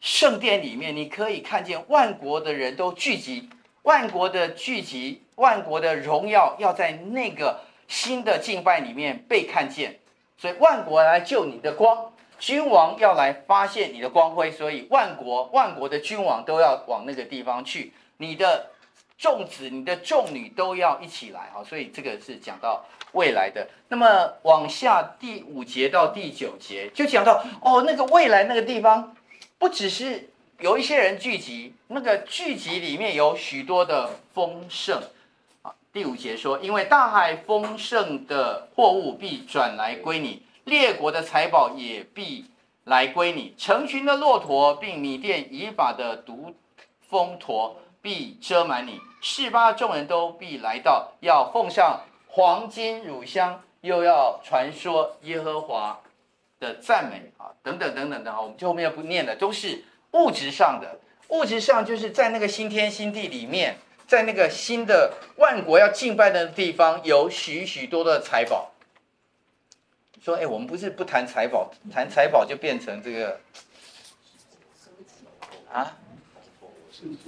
圣殿里面，你可以看见万国的人都聚集，万国的聚集，万国的荣耀要在那个新的敬拜里面被看见，所以万国来救你的光。君王要来发现你的光辉，所以万国万国的君王都要往那个地方去。你的众子、你的众女都要一起来，好，所以这个是讲到未来的。那么往下第五节到第九节就讲到哦，那个未来那个地方，不只是有一些人聚集，那个聚集里面有许多的丰盛。啊，第五节说，因为大海丰盛的货物必转来归你，列国的财宝也必来归你，成群的骆驼并米店以法的独峰驼必遮满你，示巴众人都必来到，要奉上黄金乳香，又要传说耶和华的赞美啊，等等等等的哈，我们就后面不念了，都是物质上的，物质上就是在那个新天新地里面，在那个新的万国要敬拜的地方，有许许多多的财宝。说，哎，我们不是不谈财宝，谈财宝就变成这个啊？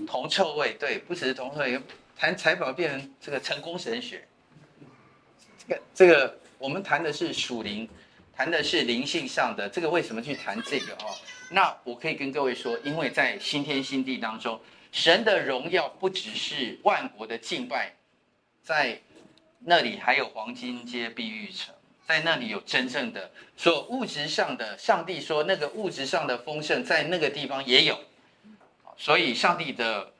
铜臭味，对，不只是铜臭味，谈财宝变成这个成功神学。这个，我们谈的是属灵，谈的是灵性上的。这个为什么去谈这个哦？那我可以跟各位说，因为在新天新地当中，神的荣耀不只是万国的敬拜，在那里还有黄金街碧玉城，在那里有真正的说物质上的。上帝说那个物质上的丰盛，在那个地方也有。所以，上帝的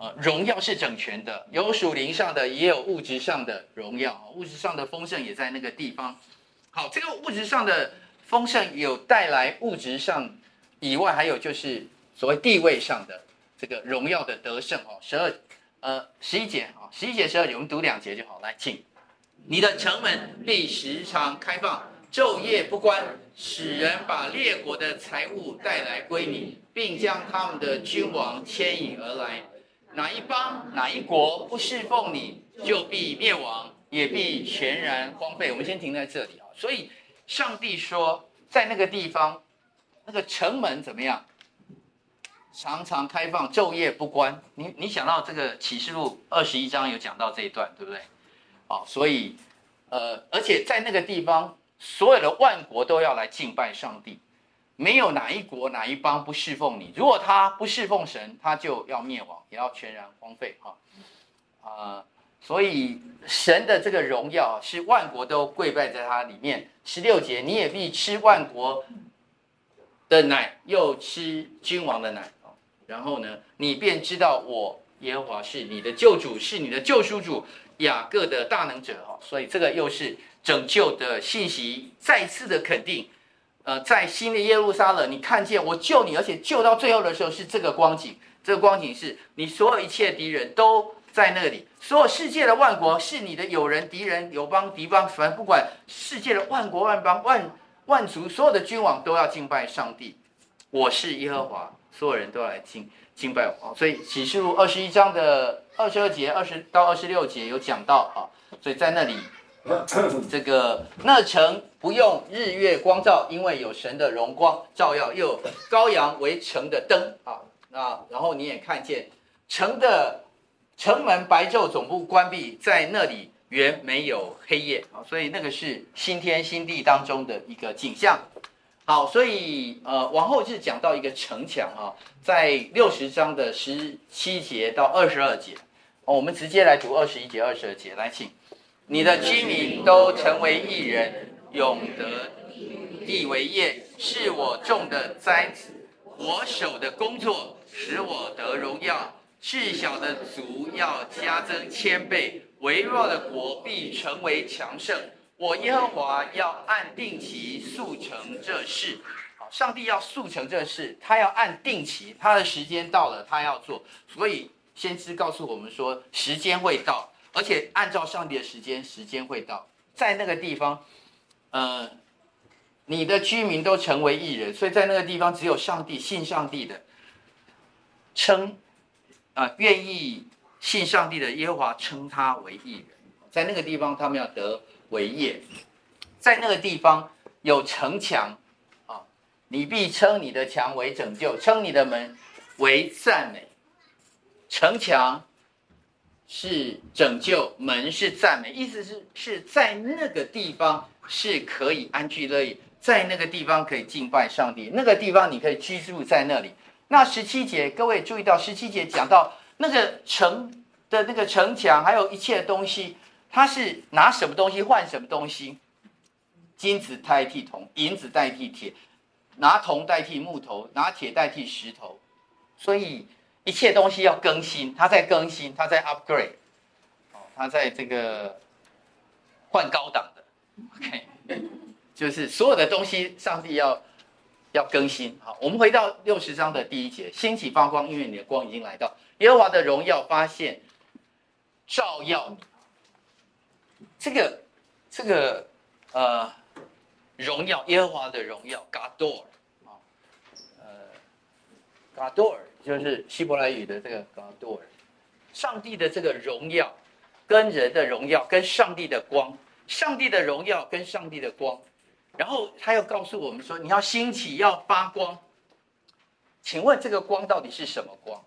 呃荣耀是整全的，有属灵上的，也有物质上的荣耀。物质上的丰盛也在那个地方。好，这个物质上的丰盛有带来物质上以外，还有就是所谓地位上的这个荣耀的得胜哦。十二呃十一节啊，十一节十二节，我们读两节就好。来，请你的城门必时常开放，昼夜不关，使人把列国的财物带来归你。并将他们的君王牵引而来，哪一邦哪一国不侍奉你，就必灭亡，也必全然荒废。我们先停在这里啊。所以上帝说，在那个地方，那个城门怎么样？常常开放，昼夜不关。你你想到这个启示录二十一章有讲到这一段，对不对？哦，所以呃，而且在那个地方，所有的万国都要来敬拜上帝。没有哪一国哪一邦不侍奉你，如果他不侍奉神，他就要灭亡，也要全然荒废哈。啊、所以神的这个荣耀是万国都跪拜在他里面。十六节，你也必吃万国的奶，又吃君王的奶。然后呢，你便知道我耶和华是你的救主，是你的救赎主，雅各的大能者哈。所以这个又是拯救的信息，再次的肯定。呃，在新的耶路撒冷，你看见我救你，而且救到最后的时候是这个光景。这个光景是你所有一切敌人都在那里，所有世界的万国是你的友人、敌人、友邦、敌邦，反正不管世界的万国、万邦、万万族，所有的君王都要敬拜上帝。我是耶和华，所有人都要来敬敬拜我。所以启示录二十一章的二十二节、二十到二十六节有讲到啊，所以在那里。这个那城不用日月光照，因为有神的荣光照耀，又有羔羊为城的灯啊。那然后你也看见城的城门白昼总不关闭，在那里原没有黑夜啊。所以那个是新天新地当中的一个景象。好，所以呃往后是讲到一个城墙啊，在六十章的十七节到二十二节。我们直接来读二十一节、二十二节，来请。你的居民都成为艺人，永得地为业，是我种的栽子，我手的工作，使我得荣耀。至小的族要加增千倍，微弱的国必成为强盛。我耶和华要按定期速成这事。好，上帝要速成这事，他要按定期，他的时间到了，他要做。所以先知告诉我们说，时间会到。而且按照上帝的时间，时间会到，在那个地方，呃，你的居民都成为义人，所以在那个地方只有上帝信上帝的称，啊、愿意信上帝的耶和华称他为义人，在那个地方他们要得为业，在那个地方有城墙啊，你必称你的墙为拯救，称你的门为赞美，城墙。是拯救，门是赞美，意思是是在那个地方是可以安居乐业，在那个地方可以敬拜上帝，那个地方你可以居住在那里。那十七节，各位注意到十七节讲到那个城的那个城墙，还有一切东西，它是拿什么东西换什么东西？金子代替铜，银子代替铁，拿铜代替木头，拿铁代替石头。所以一切东西要更新，它在更新，它在 upgrade，哦，它在这个换高档的，OK，[laughs] 就是所有的东西，上帝要要更新。好，我们回到六十章的第一节，兴起发光，因为你的光已经来到，耶和华的荣耀发现，照耀你。这个这个呃，荣耀耶和华的荣耀，Gadol 啊，呃，Gadol 就是希伯来语的这个 Gadol，上帝的这个荣耀跟人的荣耀跟上帝的光，上帝的荣耀跟上帝的光，然后他又告诉我们说，你要兴起要发光，请问这个光到底是什么光？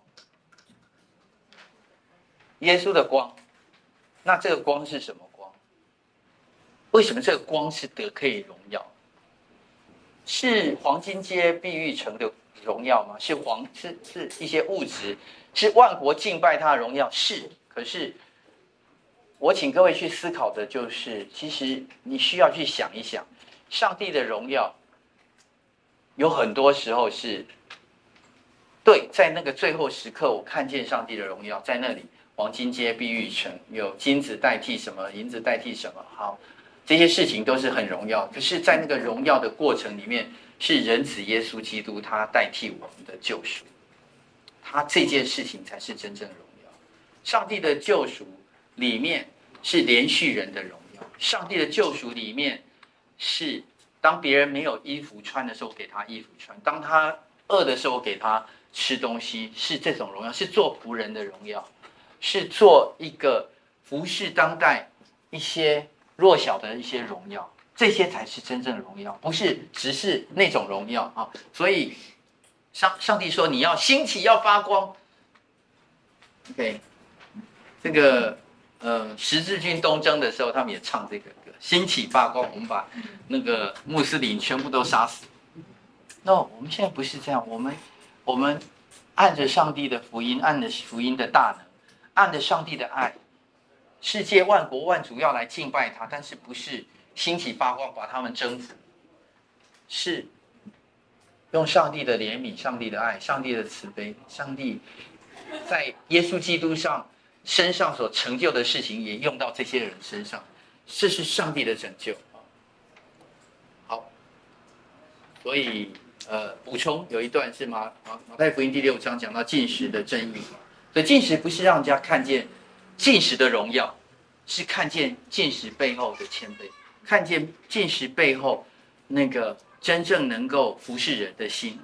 耶稣的光，那这个光是什么光？为什么这个光是得可以荣耀？是黄金街碧玉城的荣耀吗？是黄是是一些物质？是万国敬拜他的荣耀？是。可是我请各位去思考的就是，其实你需要去想一想，上帝的荣耀有很多时候是对，在那个最后时刻，我看见上帝的荣耀在那里。黄金街碧玉城有金子代替什么？银子代替什么？好。这些事情都是很荣耀，可是，在那个荣耀的过程里面，是仁子耶稣基督他代替我们的救赎，他这件事情才是真正的荣耀。上帝的救赎里面是连续人的荣耀，上帝的救赎里面是当别人没有衣服穿的时候给他衣服穿，当他饿的时候给他吃东西，是这种荣耀，是做仆人的荣耀，是做一个服侍当代一些。弱小的一些荣耀，这些才是真正的荣耀，不是只是那种荣耀啊！所以上上帝说，你要兴起，要发光。OK，这个呃十字军东征的时候，他们也唱这个歌，兴起发光。我们把那个穆斯林全部都杀死。No，我们现在不是这样，我们我们按着上帝的福音，按着福音的大能，按着上帝的爱。世界万国万族要来敬拜他，但是不是兴起发光把他们征服，是用上帝的怜悯、上帝的爱、上帝的慈悲、上帝在耶稣基督上身上所成就的事情，也用到这些人身上，这是上帝的拯救。好，所以呃，补充有一段是马马马太福音第六章讲到进食的正义，所以进食不是让人家看见。进食的荣耀，是看见进食背后的谦卑，看见进食背后那个真正能够服侍人的心。